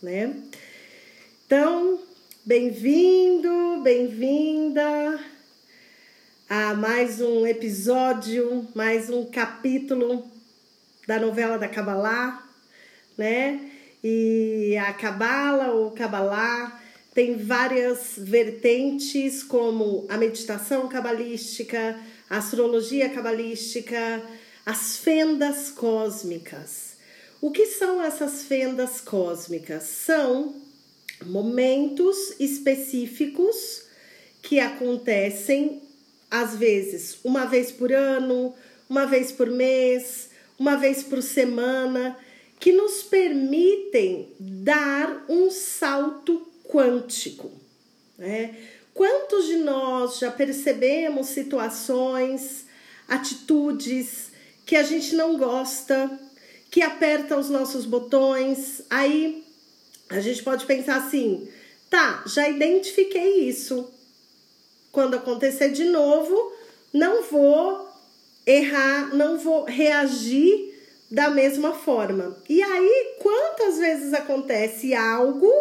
né? Então, bem-vindo, bem-vinda a mais um episódio, mais um capítulo da novela da Kabbalah, né? E a Kabbalah ou Kabbalah tem várias vertentes, como a meditação cabalística, a astrologia cabalística, as fendas cósmicas. O que são essas fendas cósmicas? São momentos específicos que acontecem às vezes uma vez por ano, uma vez por mês, uma vez por semana, que nos permitem dar um salto quântico. Né? Quantos de nós já percebemos situações, atitudes que a gente não gosta, que aperta os nossos botões? Aí a gente pode pensar assim: tá, já identifiquei isso. Quando acontecer de novo, não vou errar, não vou reagir da mesma forma. E aí, quantas vezes acontece algo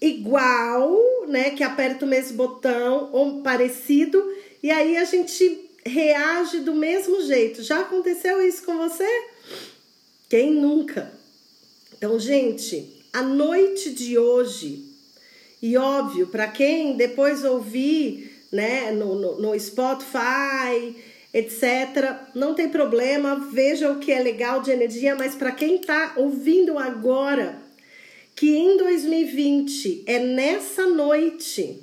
igual, né, que aperta o mesmo botão ou parecido, e aí a gente reage do mesmo jeito. Já aconteceu isso com você? Quem nunca? Então, gente, a noite de hoje, e óbvio, para quem depois ouvir, né, no, no, no Spotify, etc. Não tem problema, veja o que é legal de energia, mas para quem está ouvindo agora, que em 2020 é nessa noite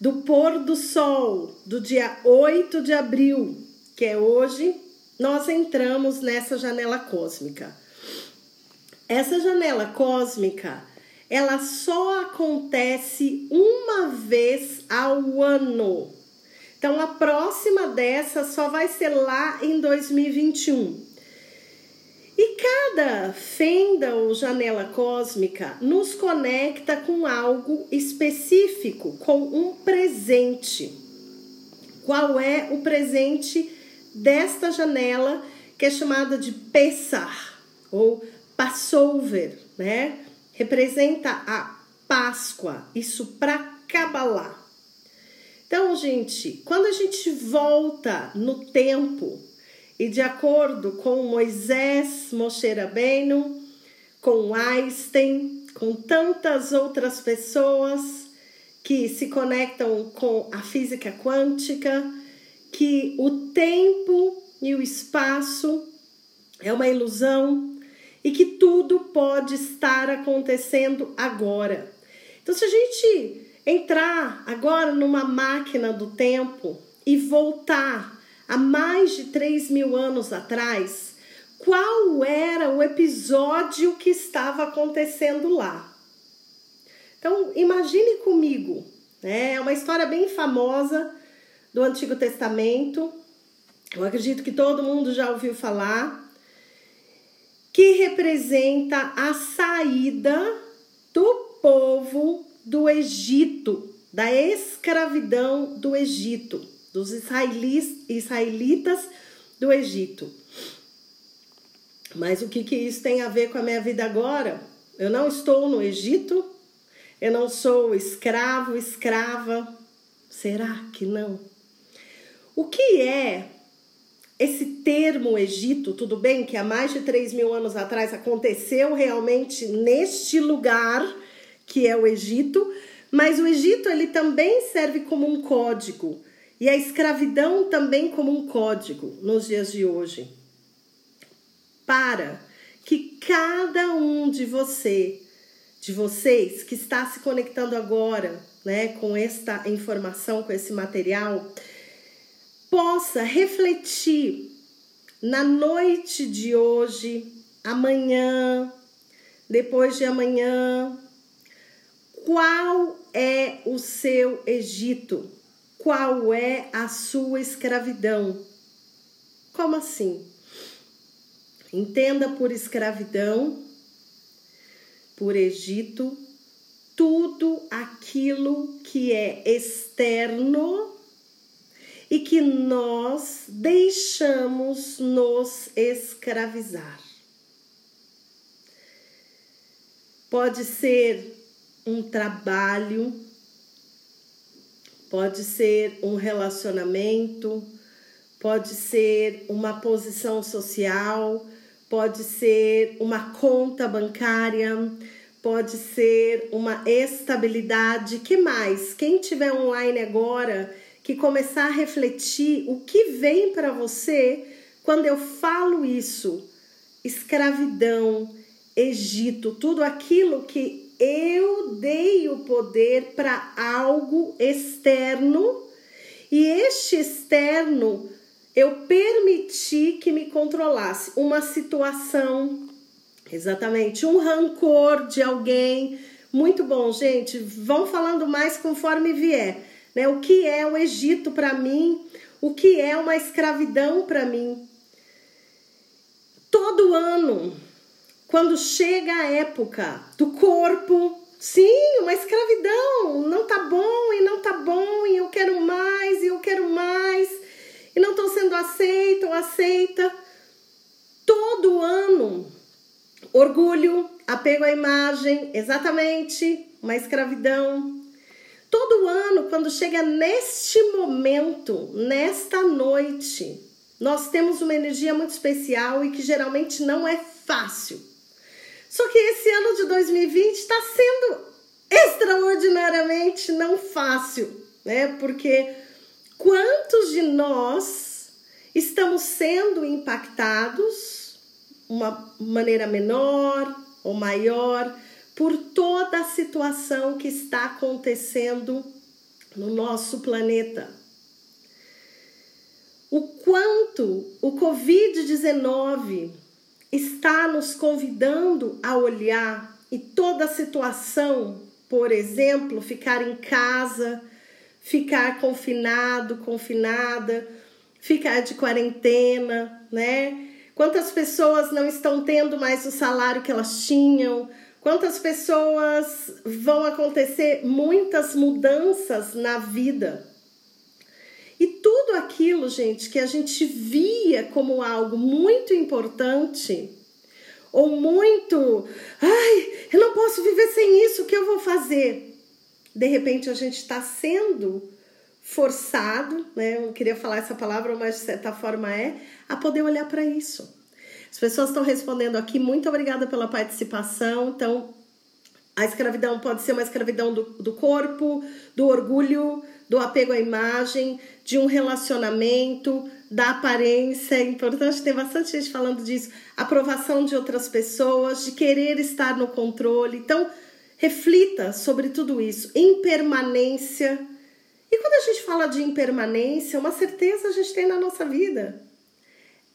do pôr do sol do dia 8 de abril, que é hoje, nós entramos nessa janela cósmica. Essa janela cósmica, ela só acontece uma vez ao ano. Então, a próxima dessa só vai ser lá em 2021. E cada fenda ou janela cósmica nos conecta com algo específico, com um presente. Qual é o presente desta janela que é chamada de Pessar ou Passover, né? Representa a Páscoa, isso para Kabbalah. Então, gente, quando a gente volta no tempo e de acordo com Moisés, Moshe Rabbeinu, com Einstein, com tantas outras pessoas que se conectam com a física quântica, que o tempo e o espaço é uma ilusão e que tudo pode estar acontecendo agora. Então, se a gente entrar agora numa máquina do tempo e voltar a mais de 3 mil anos atrás, qual era o episódio que estava acontecendo lá? Então, imagine comigo, né? É uma história bem famosa do Antigo Testamento. Eu acredito que todo mundo já ouviu falar, que representa a saída do povo do Egito, da escravidão do Egito, dos israelitas do Egito. Mas o que, que isso tem a ver com a minha vida agora? Eu não estou no Egito, eu não sou escravo, escrava. Será que não? O que é esse termo Egito? Tudo bem que há mais de 3 mil anos atrás aconteceu realmente neste lugar que é o Egito, mas o Egito ele também serve como um código e a escravidão também como um código nos dias de hoje. Para que cada um de você, de vocês que está se conectando agora, né, com esta informação, com esse material, possa refletir na noite de hoje, amanhã, depois de amanhã, qual é o seu Egito? Qual é a sua escravidão? Como assim? Entenda por escravidão, por Egito, tudo aquilo que é externo e que nós deixamos nos escravizar. pode ser um trabalho, pode ser um relacionamento, pode ser uma posição social, pode ser uma conta bancária, pode ser uma estabilidade. Que mais? Quem tiver online agora, que começar a refletir o que vem para você quando eu falo isso, escravidão, Egito, tudo aquilo que eu dei o poder para algo externo e este externo eu permiti que me controlasse uma situação, exatamente, um rancor de alguém. Muito bom, gente. Vão falando mais conforme vier. Né? O que é o Egito para mim? O que é uma escravidão para mim? Todo ano, quando chega a época do corpo, sim, uma escravidão, não tá bom e não tá bom e eu quero mais e eu quero mais e não estou sendo aceita ou aceita. Todo ano, orgulho, apego à imagem, exatamente, uma escravidão. Todo ano, quando chega neste momento, nesta noite, nós temos uma energia muito especial e que geralmente não é fácil. Só que esse ano de 2020 está sendo extraordinariamente não fácil, né? Porque quantos de nós estamos sendo impactados uma maneira menor ou maior por toda a situação que está acontecendo no nosso planeta? O quanto o Covid-19 está nos convidando a olhar e toda a situação, por exemplo, ficar em casa, ficar confinado, confinada, ficar de quarentena, né? Quantas pessoas não estão tendo mais o salário que elas tinham? Quantas pessoas vão acontecer muitas mudanças na vida? E tudo aquilo, gente, que a gente via como algo muito importante, ou muito, ai, eu não posso viver sem isso, o que eu vou fazer? de repente a gente está sendo forçado, né? Eu não queria falar essa palavra, mas de certa forma é, a poder olhar para isso. As pessoas estão respondendo aqui, muito obrigada pela participação. Então, a escravidão pode ser uma escravidão do, do corpo, do orgulho, do apego à imagem, de um relacionamento, da aparência. É importante ter bastante gente falando disso. Aprovação de outras pessoas, de querer estar no controle. Então, Reflita sobre tudo isso. Impermanência. E quando a gente fala de impermanência, uma certeza a gente tem na nossa vida.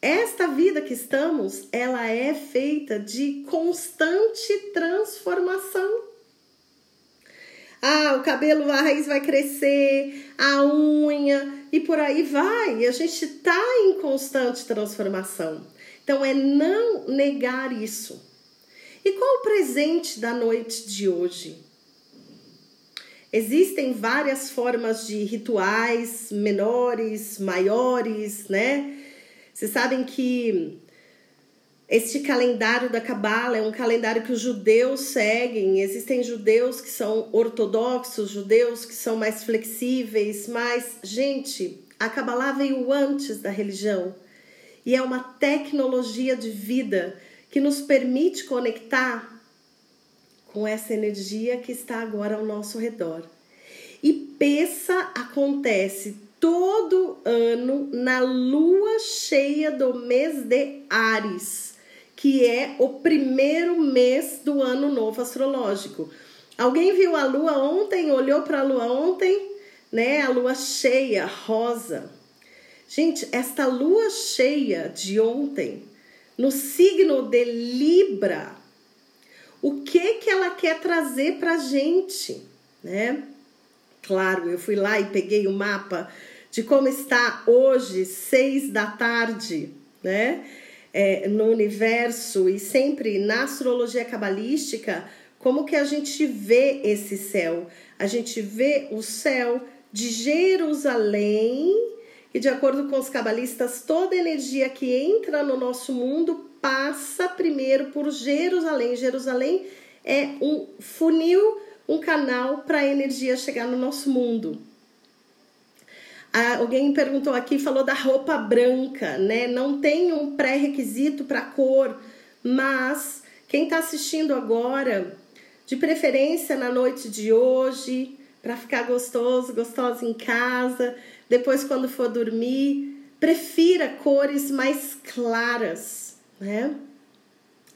Esta vida que estamos, ela é feita de constante transformação. Ah, o cabelo, a raiz vai crescer, a unha e por aí vai. A gente está em constante transformação. Então é não negar isso. E qual o presente da noite de hoje? Existem várias formas de rituais menores, maiores, né? Vocês sabem que este calendário da Cabala é um calendário que os judeus seguem. Existem judeus que são ortodoxos, judeus que são mais flexíveis, mas, gente, a Kabbalah veio antes da religião e é uma tecnologia de vida que nos permite conectar com essa energia que está agora ao nosso redor. E Peça acontece todo ano na lua cheia do mês de Ares, que é o primeiro mês do ano novo astrológico. Alguém viu a lua ontem, olhou para a lua ontem, né? A lua cheia, rosa. Gente, esta lua cheia de ontem no signo de Libra, o que que ela quer trazer para gente, né? Claro, eu fui lá e peguei o mapa de como está hoje, seis da tarde, né? É, no universo e sempre na astrologia cabalística, como que a gente vê esse céu? A gente vê o céu de Jerusalém e de acordo com os cabalistas, toda energia que entra no nosso mundo passa primeiro por Jerusalém. Jerusalém é um funil, um canal para a energia chegar no nosso mundo. Alguém perguntou aqui, falou da roupa branca, né? Não tem um pré-requisito para cor, mas quem está assistindo agora, de preferência na noite de hoje, para ficar gostoso, gostosa em casa, depois quando for dormir, prefira cores mais claras, né?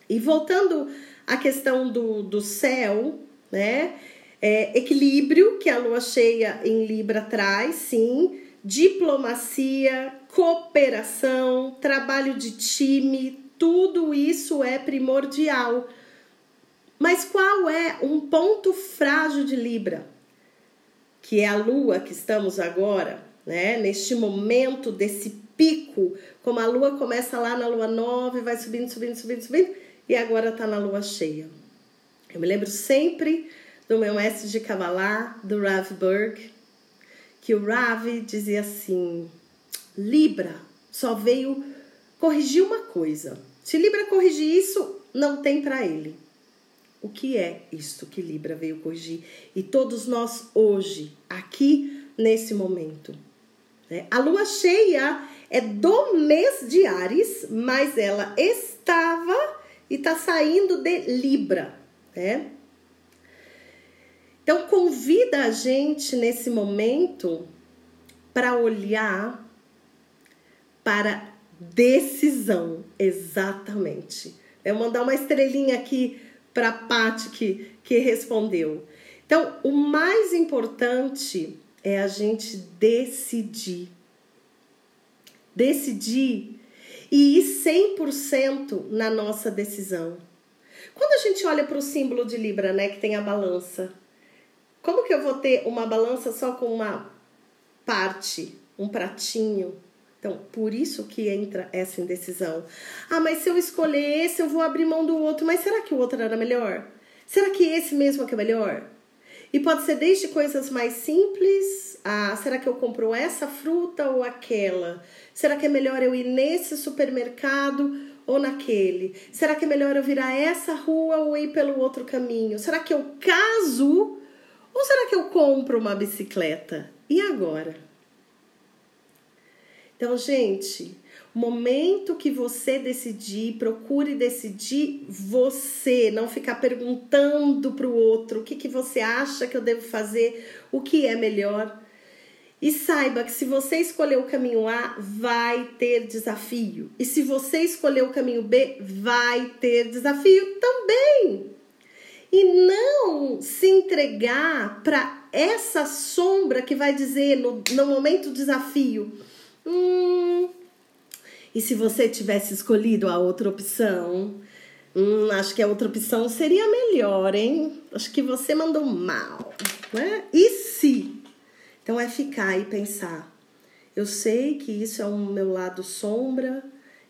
E voltando à questão do, do céu, né? É, equilíbrio, que a lua cheia em Libra traz, sim diplomacia, cooperação, trabalho de time, tudo isso é primordial. Mas qual é um ponto frágil de Libra? Que é a lua que estamos agora, né? Neste momento desse pico, como a lua começa lá na lua nova, vai subindo, subindo, subindo, subindo, e agora está na lua cheia. Eu me lembro sempre do meu mestre de Kabbalah, do Rav Berg, que o Ravi dizia assim: Libra só veio corrigir uma coisa. Se Libra corrigir isso, não tem para ele. O que é isto que Libra veio corrigir? E todos nós hoje, aqui nesse momento. Né? A lua cheia é do mês de Ares, mas ela estava e está saindo de Libra. Né? Então, convida a gente nesse momento para olhar para decisão, exatamente. Eu vou mandar uma estrelinha aqui para a Paty que, que respondeu. Então, o mais importante é a gente decidir. Decidir e ir 100% na nossa decisão. Quando a gente olha para o símbolo de Libra, né, que tem a balança, como que eu vou ter uma balança só com uma parte, um pratinho? Então, por isso que entra essa indecisão. Ah, mas se eu escolher esse, eu vou abrir mão do outro. Mas será que o outro era melhor? Será que esse mesmo é que é melhor? E pode ser desde coisas mais simples. Ah, será que eu compro essa fruta ou aquela? Será que é melhor eu ir nesse supermercado ou naquele? Será que é melhor eu virar essa rua ou ir pelo outro caminho? Será que eu caso ou será que eu compro uma bicicleta? E agora? Então, gente, momento que você decidir, procure decidir você, não ficar perguntando para o outro o que, que você acha que eu devo fazer, o que é melhor. E saiba que se você escolher o caminho A, vai ter desafio. E se você escolher o caminho B, vai ter desafio também e não se entregar para essa sombra que vai dizer no, no momento do desafio: hum, e se você tivesse escolhido a outra opção? Hum, acho que a outra opção seria melhor, hein? Acho que você mandou mal, né? E se? Então é ficar e pensar. Eu sei que isso é o meu lado sombra,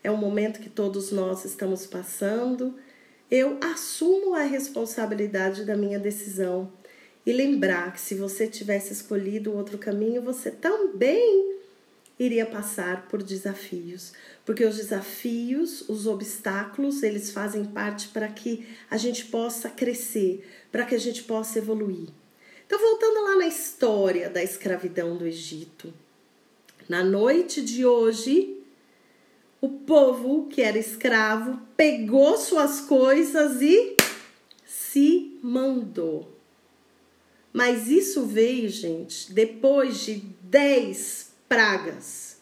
é um momento que todos nós estamos passando eu assumo a responsabilidade da minha decisão e lembrar que se você tivesse escolhido outro caminho, você também iria passar por desafios, porque os desafios, os obstáculos, eles fazem parte para que a gente possa crescer, para que a gente possa evoluir. Então, voltando lá na história da escravidão do Egito, na noite de hoje, o povo que era escravo pegou suas coisas e se mandou. Mas isso veio, gente, depois de dez pragas.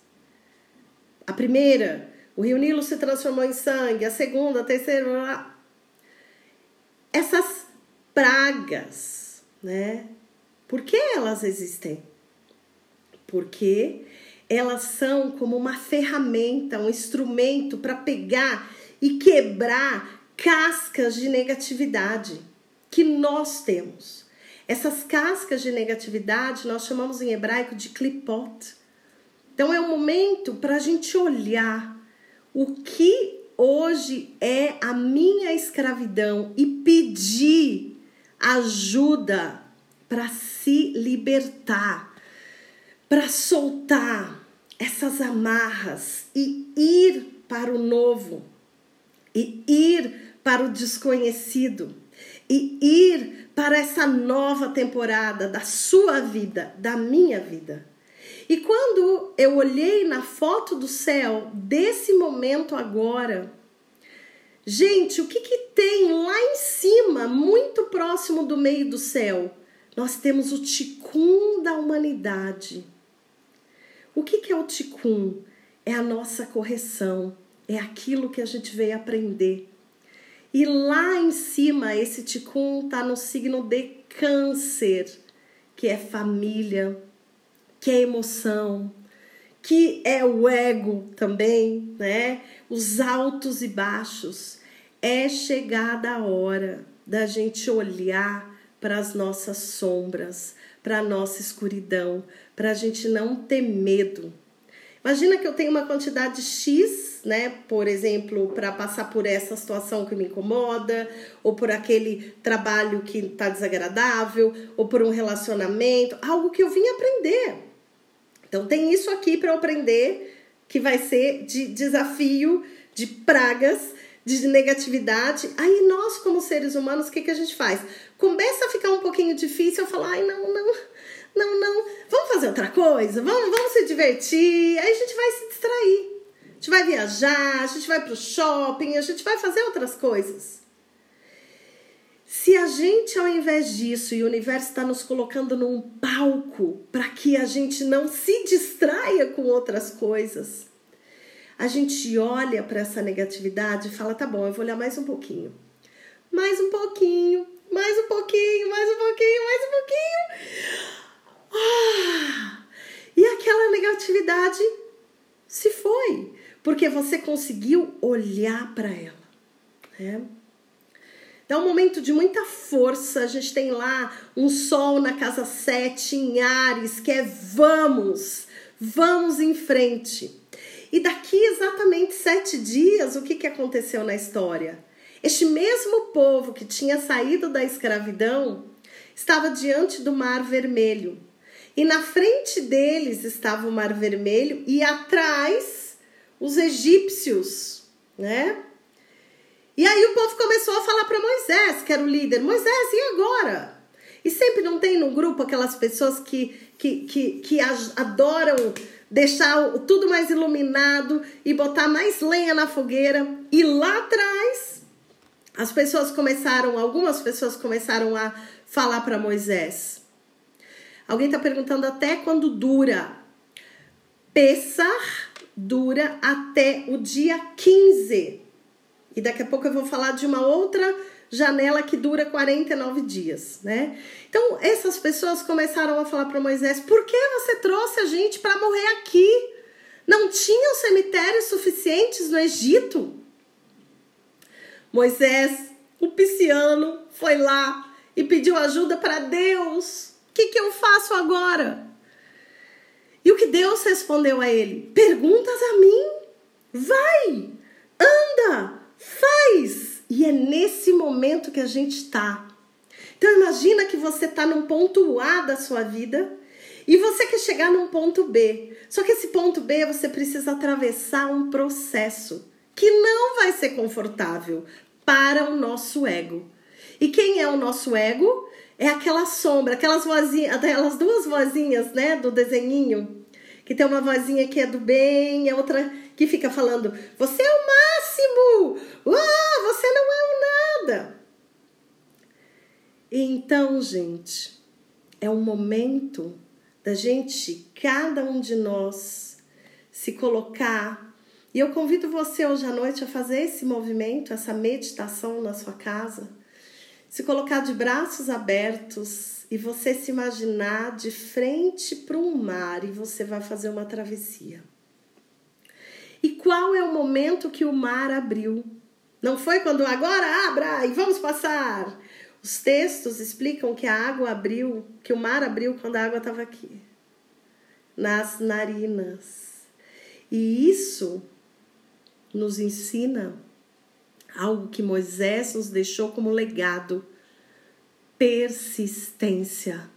A primeira, o rio Nilo se transformou em sangue. A segunda, a terceira. Essas pragas, né? Por que elas existem? Porque elas são como uma ferramenta, um instrumento para pegar e quebrar cascas de negatividade que nós temos. Essas cascas de negatividade nós chamamos em hebraico de klipot. Então é um momento para a gente olhar o que hoje é a minha escravidão e pedir ajuda para se libertar para soltar essas amarras e ir para o novo e ir para o desconhecido. e ir para essa nova temporada da sua vida, da minha vida. E quando eu olhei na foto do céu desse momento agora, gente, o que, que tem lá em cima, muito próximo do meio do céu? Nós temos o ticum da humanidade. O que, é o ticum? É a nossa correção, é aquilo que a gente veio aprender. E lá em cima, esse ticum está no signo de câncer, que é família, que é emoção, que é o ego também, né? Os altos e baixos. É chegada a hora da gente olhar para as nossas sombras, para a nossa escuridão, para a gente não ter medo. Imagina que eu tenho uma quantidade X, né? Por exemplo, para passar por essa situação que me incomoda, ou por aquele trabalho que está desagradável, ou por um relacionamento, algo que eu vim aprender. Então tem isso aqui para eu aprender que vai ser de desafio, de pragas, de negatividade. Aí nós, como seres humanos, o que, que a gente faz? Começa a ficar um pouquinho difícil, eu falo, ai, não, não, não, não, vamos fazer outra coisa, vamos, vamos se divertir. Aí a gente vai se distrair. A gente vai viajar, a gente vai pro shopping, a gente vai fazer outras coisas. Se a gente, ao invés disso, e o universo está nos colocando num palco para que a gente não se distraia com outras coisas, a gente olha para essa negatividade e fala: tá bom, eu vou olhar mais um pouquinho, mais um pouquinho, mais um pouquinho, mais um pouquinho, mais um pouquinho. Ah! E aquela negatividade se foi, porque você conseguiu olhar para ela. Né? É um momento de muita força. A gente tem lá um sol na casa 7 em Ares, que é vamos, vamos em frente. E daqui exatamente sete dias, o que, que aconteceu na história? Este mesmo povo que tinha saído da escravidão estava diante do Mar Vermelho. E na frente deles estava o Mar Vermelho e atrás os egípcios, né? E aí o povo começou a falar para Moisés, que era o líder: Moisés, e agora? E sempre não tem no grupo aquelas pessoas que, que, que, que adoram deixar tudo mais iluminado e botar mais lenha na fogueira. E lá atrás, as pessoas começaram, algumas pessoas começaram a falar para Moisés. Alguém está perguntando até quando dura. Pessar dura até o dia 15 e daqui a pouco eu vou falar de uma outra janela que dura 49 dias, né? Então, essas pessoas começaram a falar para Moisés: "Por que você trouxe a gente para morrer aqui? Não tinham cemitérios suficientes no Egito?" Moisés, o pisciano, foi lá e pediu ajuda para Deus. O que, que eu faço agora? E o que Deus respondeu a ele? Perguntas a mim? Vai, anda, Faz! E é nesse momento que a gente está. Então imagina que você está num ponto A da sua vida e você quer chegar num ponto B. Só que esse ponto B você precisa atravessar um processo que não vai ser confortável para o nosso ego. E quem é o nosso ego? É aquela sombra, aquelas vozinhas, aquelas duas vozinhas, né, do desenhinho, que tem uma vozinha que é do bem, a outra que fica falando: "Você é o máximo! Ah, você não é um nada. Então, gente, é um momento da gente, cada um de nós, se colocar. E eu convido você hoje à noite a fazer esse movimento, essa meditação na sua casa. Se colocar de braços abertos e você se imaginar de frente para um mar e você vai fazer uma travessia. E qual é o momento que o mar abriu? Não foi quando agora abra e vamos passar. Os textos explicam que a água abriu, que o mar abriu quando a água estava aqui, nas narinas. E isso nos ensina algo que Moisés nos deixou como legado: persistência,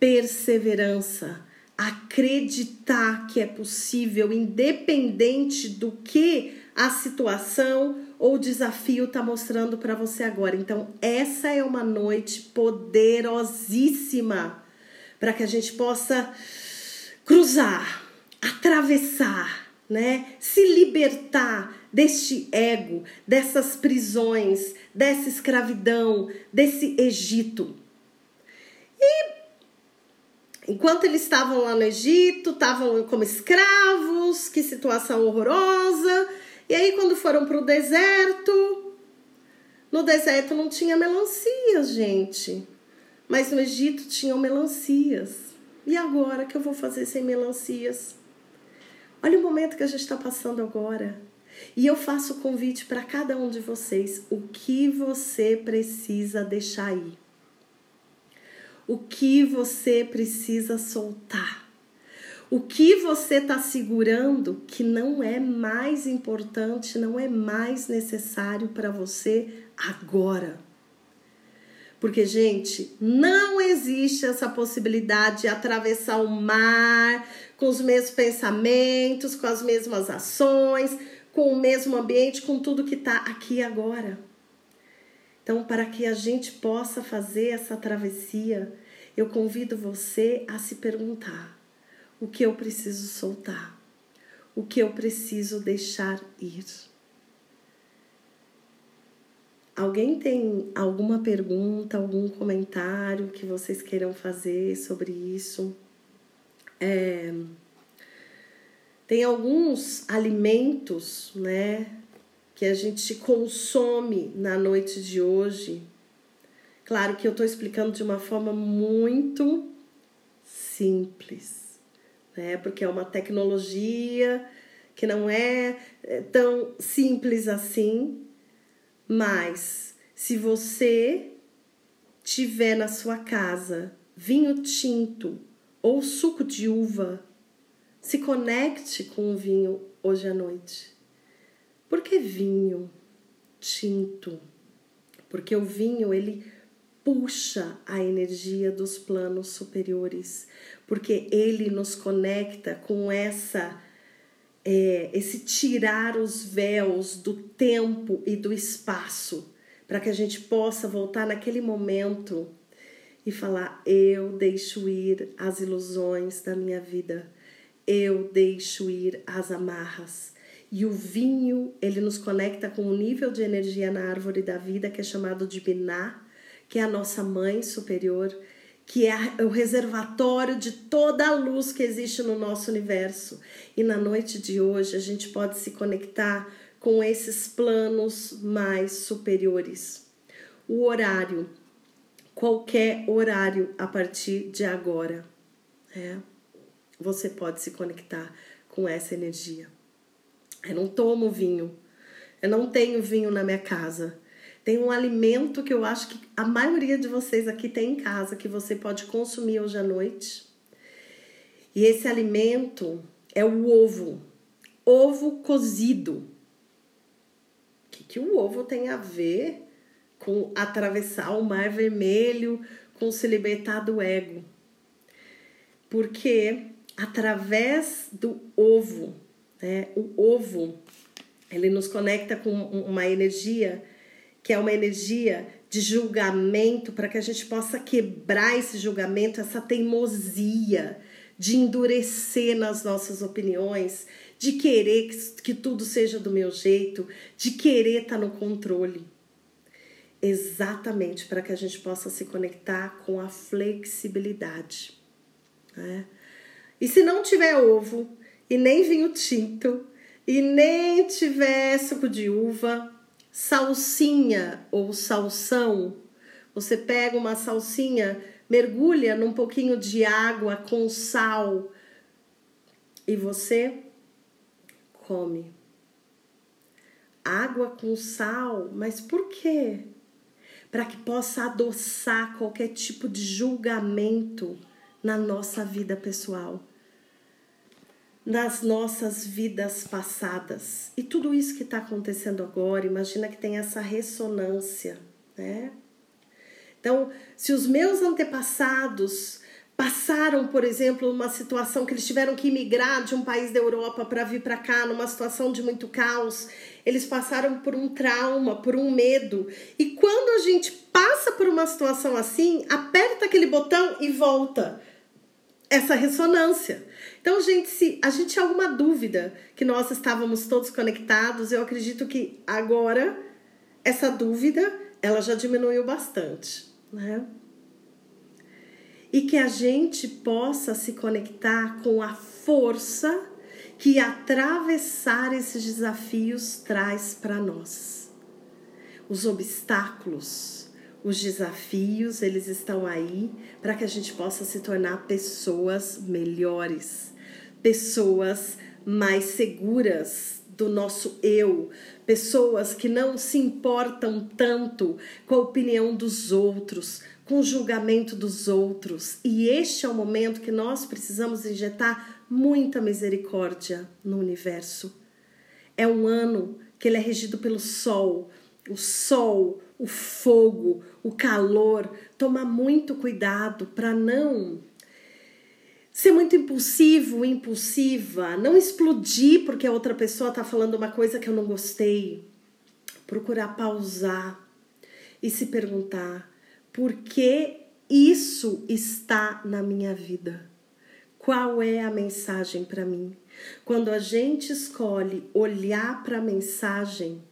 perseverança, acreditar que é possível, independente do que a situação ou desafio está mostrando para você agora. Então, essa é uma noite poderosíssima para que a gente possa cruzar, atravessar, né? Se libertar deste ego, dessas prisões, dessa escravidão, desse Egito. E enquanto eles estavam lá no Egito, estavam como escravos, que situação horrorosa. E aí, quando foram para o deserto, no deserto não tinha melancias, gente. Mas no Egito tinham melancias. E agora que eu vou fazer sem melancias? Olha o momento que a gente está passando agora. E eu faço o convite para cada um de vocês: o que você precisa deixar aí? O que você precisa soltar? O que você está segurando que não é mais importante, não é mais necessário para você agora? Porque, gente, não existe essa possibilidade de atravessar o mar com os mesmos pensamentos, com as mesmas ações, com o mesmo ambiente, com tudo que está aqui agora. Então, para que a gente possa fazer essa travessia, eu convido você a se perguntar: o que eu preciso soltar? O que eu preciso deixar ir? Alguém tem alguma pergunta, algum comentário que vocês queiram fazer sobre isso? É, tem alguns alimentos, né, que a gente consome na noite de hoje. Claro que eu estou explicando de uma forma muito simples, né, porque é uma tecnologia que não é, é tão simples assim, mas se você tiver na sua casa vinho tinto ou suco de uva, se conecte com o vinho hoje à noite. Por que vinho tinto? Porque o vinho ele puxa a energia dos planos superiores, porque ele nos conecta com essa é, esse tirar os véus do tempo e do espaço, para que a gente possa voltar naquele momento e falar: eu deixo ir as ilusões da minha vida eu deixo ir as amarras. E o vinho, ele nos conecta com um nível de energia na árvore da vida que é chamado de Biná, que é a nossa mãe superior, que é o reservatório de toda a luz que existe no nosso universo. E na noite de hoje a gente pode se conectar com esses planos mais superiores. O horário, qualquer horário a partir de agora. É você pode se conectar com essa energia. Eu não tomo vinho, eu não tenho vinho na minha casa. Tem um alimento que eu acho que a maioria de vocês aqui tem em casa que você pode consumir hoje à noite. E esse alimento é o ovo, ovo cozido. O que, que o ovo tem a ver com atravessar o mar vermelho, com se libertar do ego? Porque através do ovo. Né? O ovo ele nos conecta com uma energia que é uma energia de julgamento para que a gente possa quebrar esse julgamento, essa teimosia de endurecer nas nossas opiniões, de querer que, que tudo seja do meu jeito, de querer estar tá no controle. Exatamente para que a gente possa se conectar com a flexibilidade. Né? E se não tiver ovo, e nem vinho tinto, e nem tiver suco de uva, salsinha ou salsão, você pega uma salsinha, mergulha num pouquinho de água com sal e você come. Água com sal, mas por quê? Para que possa adoçar qualquer tipo de julgamento na nossa vida pessoal nas nossas vidas passadas. E tudo isso que está acontecendo agora, imagina que tem essa ressonância, né? Então, se os meus antepassados passaram, por exemplo, uma situação que eles tiveram que migrar de um país da Europa para vir para cá, numa situação de muito caos. Eles passaram por um trauma, por um medo. E quando a gente passa por uma situação assim, aperta aquele botão e volta essa ressonância. Então, gente, se a gente tinha alguma dúvida que nós estávamos todos conectados, eu acredito que agora essa dúvida ela já diminuiu bastante, né? e que a gente possa se conectar com a força que atravessar esses desafios traz para nós. Os obstáculos, os desafios, eles estão aí para que a gente possa se tornar pessoas melhores, pessoas mais seguras do nosso eu, pessoas que não se importam tanto com a opinião dos outros, com o julgamento dos outros. E este é o momento que nós precisamos injetar muita misericórdia no universo. É um ano que ele é regido pelo sol, o sol, o fogo, o calor. Toma muito cuidado para não ser muito impulsivo, impulsiva, não explodir porque a outra pessoa está falando uma coisa que eu não gostei. Procurar pausar e se perguntar: porque isso está na minha vida. Qual é a mensagem para mim? Quando a gente escolhe olhar para a mensagem,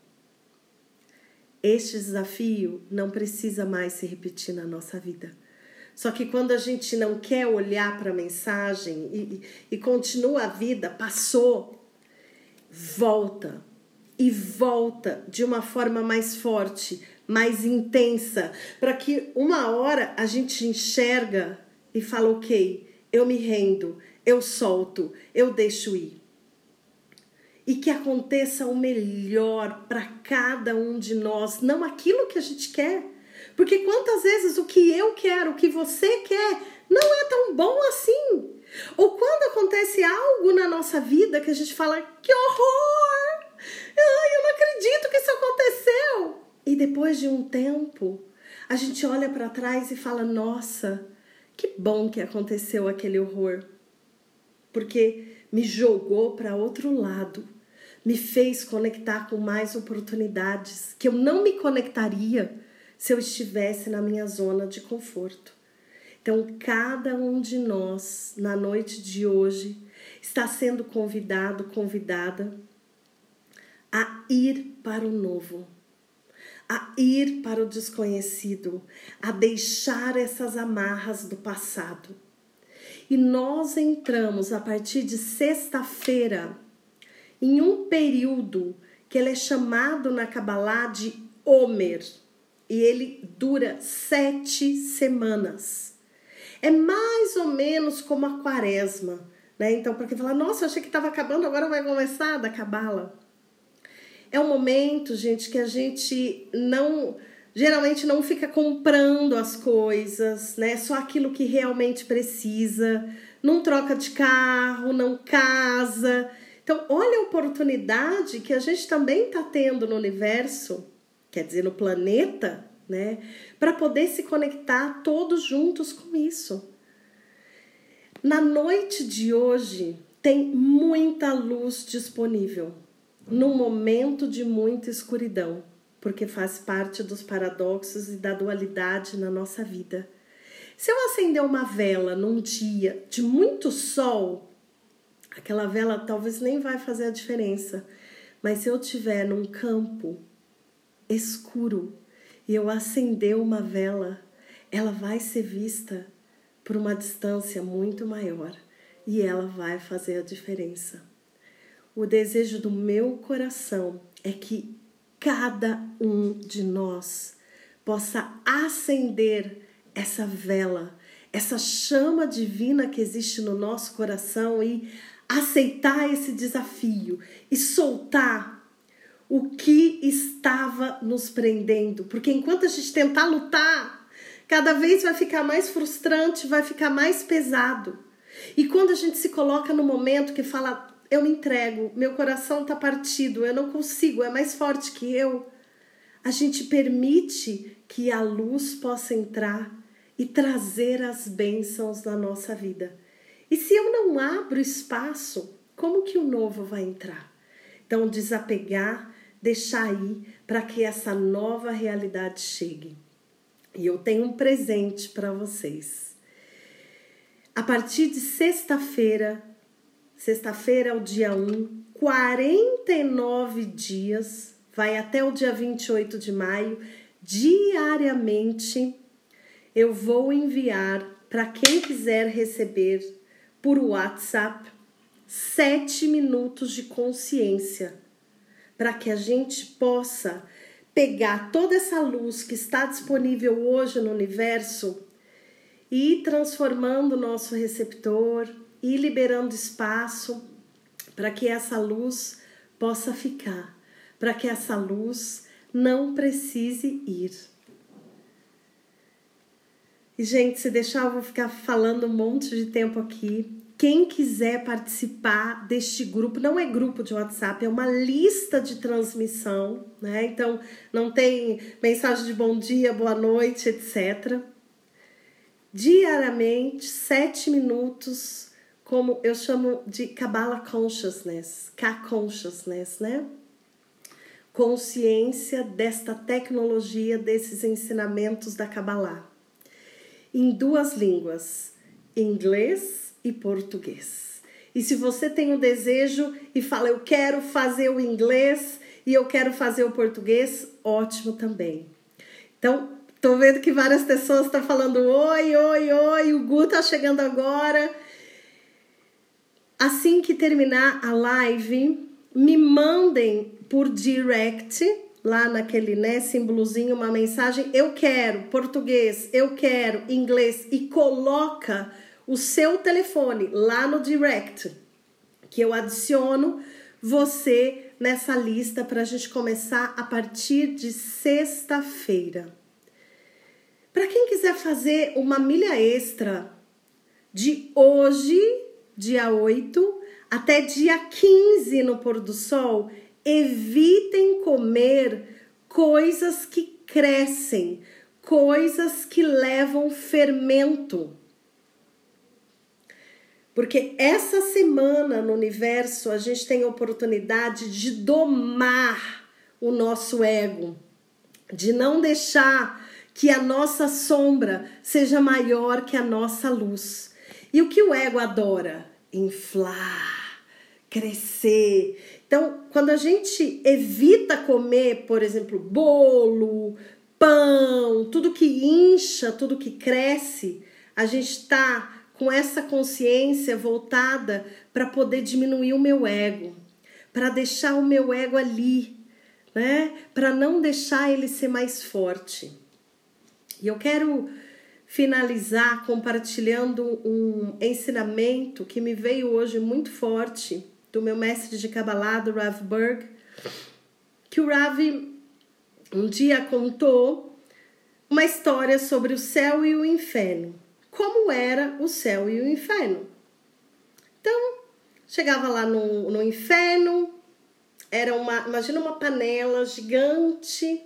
este desafio não precisa mais se repetir na nossa vida. Só que quando a gente não quer olhar para a mensagem e, e continua a vida, passou, volta e volta de uma forma mais forte, mais intensa, para que uma hora a gente enxerga e fala: ok, eu me rendo, eu solto, eu deixo ir. E que aconteça o melhor para cada um de nós, não aquilo que a gente quer. Porque quantas vezes o que eu quero, o que você quer, não é tão bom assim. Ou quando acontece algo na nossa vida que a gente fala: que horror! Ai, eu não acredito que isso aconteceu. E depois de um tempo, a gente olha para trás e fala: nossa, que bom que aconteceu aquele horror. Porque me jogou para outro lado, me fez conectar com mais oportunidades que eu não me conectaria se eu estivesse na minha zona de conforto. Então, cada um de nós, na noite de hoje, está sendo convidado, convidada a ir para o novo a ir para o desconhecido, a deixar essas amarras do passado. E nós entramos a partir de sexta-feira em um período que ele é chamado na Kabbalah de Omer, e ele dura sete semanas. É mais ou menos como a quaresma, né? Então, para quem fala, nossa, eu achei que estava acabando, agora vai começar da Cabala. É um momento, gente, que a gente não geralmente não fica comprando as coisas, né? Só aquilo que realmente precisa, não troca de carro, não casa. Então, olha a oportunidade que a gente também está tendo no universo, quer dizer, no planeta, né? Para poder se conectar todos juntos com isso. Na noite de hoje, tem muita luz disponível num momento de muita escuridão, porque faz parte dos paradoxos e da dualidade na nossa vida. Se eu acender uma vela num dia de muito sol, aquela vela talvez nem vai fazer a diferença. Mas se eu tiver num campo escuro e eu acender uma vela, ela vai ser vista por uma distância muito maior e ela vai fazer a diferença. O desejo do meu coração é que cada um de nós possa acender essa vela, essa chama divina que existe no nosso coração e aceitar esse desafio e soltar o que estava nos prendendo, porque enquanto a gente tentar lutar, cada vez vai ficar mais frustrante, vai ficar mais pesado. E quando a gente se coloca no momento que fala, eu me entrego, meu coração está partido, eu não consigo, é mais forte que eu. A gente permite que a luz possa entrar e trazer as bênçãos na nossa vida. E se eu não abro espaço, como que o novo vai entrar? Então, desapegar, deixar ir para que essa nova realidade chegue. E eu tenho um presente para vocês. A partir de sexta-feira, sexta-feira é o dia 1, 49 dias, vai até o dia 28 de maio, diariamente eu vou enviar para quem quiser receber por WhatsApp sete minutos de consciência para que a gente possa pegar toda essa luz que está disponível hoje no universo e ir transformando o nosso receptor e liberando espaço para que essa luz possa ficar, para que essa luz não precise ir. E, gente, se deixar, eu vou ficar falando um monte de tempo aqui. Quem quiser participar deste grupo, não é grupo de WhatsApp, é uma lista de transmissão, né? Então, não tem mensagem de bom dia, boa noite, etc. Diariamente, sete minutos, como eu chamo de Kabbalah Consciousness, K-Consciousness, né? Consciência desta tecnologia, desses ensinamentos da Kabbalah em duas línguas, inglês e português. E se você tem o um desejo e fala, eu quero fazer o inglês e eu quero fazer o português, ótimo também. Então, tô vendo que várias pessoas estão falando oi, oi, oi, o Gu tá chegando agora. Assim que terminar a live, me mandem por direct lá naquele né, símbolozinho, uma mensagem, eu quero português, eu quero inglês e coloca o seu telefone lá no direct, que eu adiciono você nessa lista para a gente começar a partir de sexta-feira. Para quem quiser fazer uma milha extra de hoje, dia 8, até dia 15 no pôr do sol, evitem comer coisas que crescem, coisas que levam fermento. Porque essa semana no universo a gente tem a oportunidade de domar o nosso ego, de não deixar que a nossa sombra seja maior que a nossa luz. E o que o ego adora? Inflar, crescer. Então, quando a gente evita comer, por exemplo, bolo, pão, tudo que incha, tudo que cresce, a gente está com essa consciência voltada para poder diminuir o meu ego, para deixar o meu ego ali, né? Para não deixar ele ser mais forte. E eu quero finalizar compartilhando um ensinamento que me veio hoje muito forte do meu mestre de Kabbalah, do Rav Berg, que o Rav um dia contou uma história sobre o céu e o inferno. Como era o céu e o inferno. Então, chegava lá no, no inferno, era uma, imagina uma panela gigante,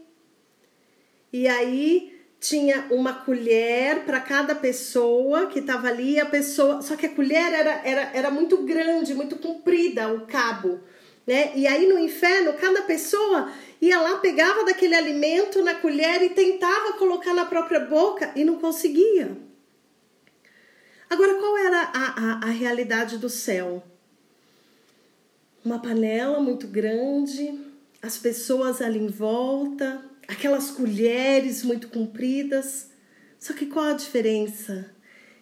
e aí tinha uma colher para cada pessoa que estava ali, a pessoa, só que a colher era, era, era muito grande, muito comprida o cabo, né? E aí no inferno, cada pessoa ia lá, pegava daquele alimento na colher e tentava colocar na própria boca e não conseguia. Agora, qual era a, a, a realidade do céu? Uma panela muito grande, as pessoas ali em volta, aquelas colheres muito compridas. Só que qual a diferença?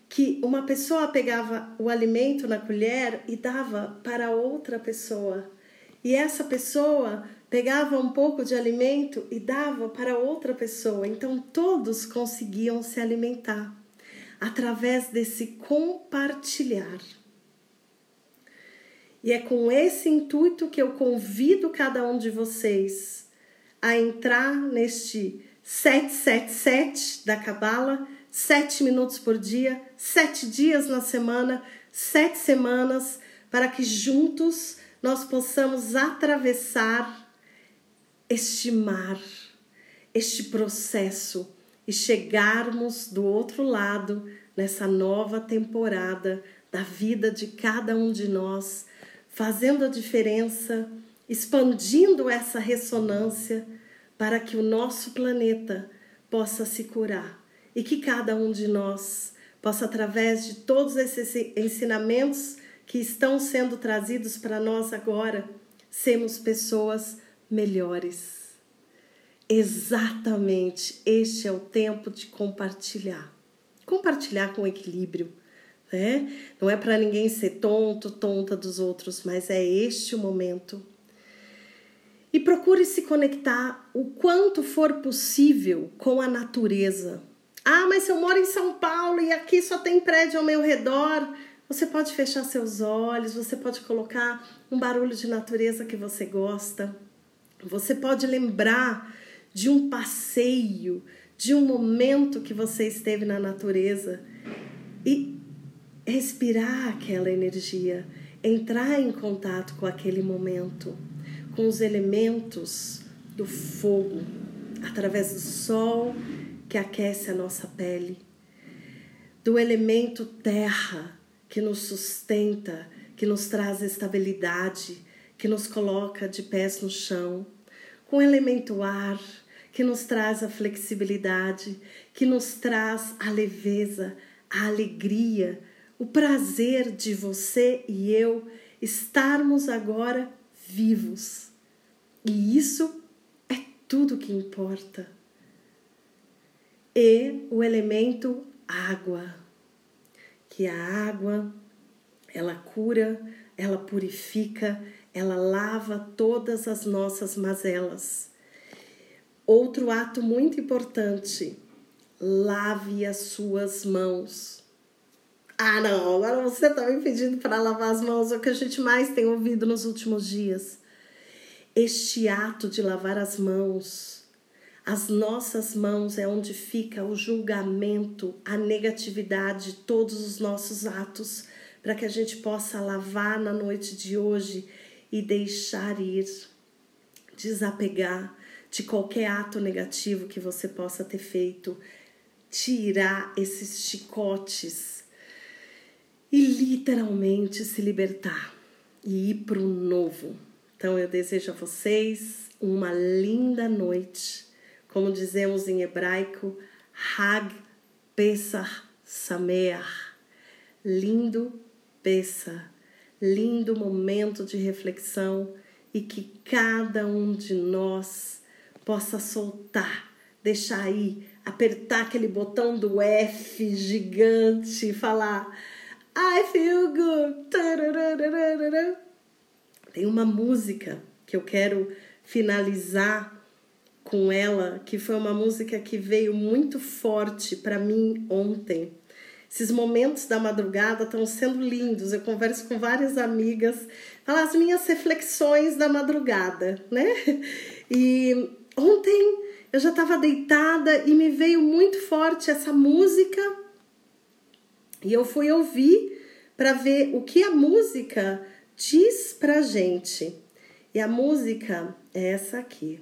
Que uma pessoa pegava o alimento na colher e dava para outra pessoa. E essa pessoa pegava um pouco de alimento e dava para outra pessoa. Então todos conseguiam se alimentar através desse compartilhar. E é com esse intuito que eu convido cada um de vocês a entrar neste 777 da Cabala, sete minutos por dia, sete dias na semana, sete semanas, para que juntos nós possamos atravessar este mar, este processo, e chegarmos do outro lado nessa nova temporada da vida de cada um de nós, fazendo a diferença, expandindo essa ressonância para que o nosso planeta possa se curar e que cada um de nós possa, através de todos esses ensinamentos que estão sendo trazidos para nós agora, sermos pessoas melhores. Exatamente, este é o tempo de compartilhar. Compartilhar com equilíbrio, né? Não é para ninguém ser tonto, tonta dos outros, mas é este o momento. E procure se conectar o quanto for possível com a natureza. Ah, mas eu moro em São Paulo e aqui só tem prédio ao meu redor, você pode fechar seus olhos, você pode colocar um barulho de natureza que você gosta. Você pode lembrar de um passeio, de um momento que você esteve na natureza e respirar aquela energia, entrar em contato com aquele momento, com os elementos do fogo, através do sol que aquece a nossa pele, do elemento terra que nos sustenta, que nos traz estabilidade, que nos coloca de pés no chão, com o elemento ar que nos traz a flexibilidade, que nos traz a leveza, a alegria, o prazer de você e eu estarmos agora vivos. E isso é tudo que importa. E o elemento água, que a água ela cura, ela purifica, ela lava todas as nossas mazelas. Outro ato muito importante: lave as suas mãos. Ah, não, agora você está me pedindo para lavar as mãos, é o que a gente mais tem ouvido nos últimos dias. Este ato de lavar as mãos, as nossas mãos é onde fica o julgamento, a negatividade, todos os nossos atos, para que a gente possa lavar na noite de hoje e deixar ir, desapegar de qualquer ato negativo que você possa ter feito, tirar esses chicotes e literalmente se libertar e ir para o novo. Então eu desejo a vocês uma linda noite, como dizemos em hebraico, Hag Pesach Sameach. Lindo Pesach, lindo momento de reflexão e que cada um de nós possa soltar, deixar aí, apertar aquele botão do F gigante e falar I feel good. Tem uma música que eu quero finalizar com ela, que foi uma música que veio muito forte para mim ontem. Esses momentos da madrugada estão sendo lindos. Eu converso com várias amigas, falar as minhas reflexões da madrugada, né? E ontem eu já estava deitada e me veio muito forte essa música e eu fui ouvir para ver o que a música diz pra gente. E a música é essa aqui.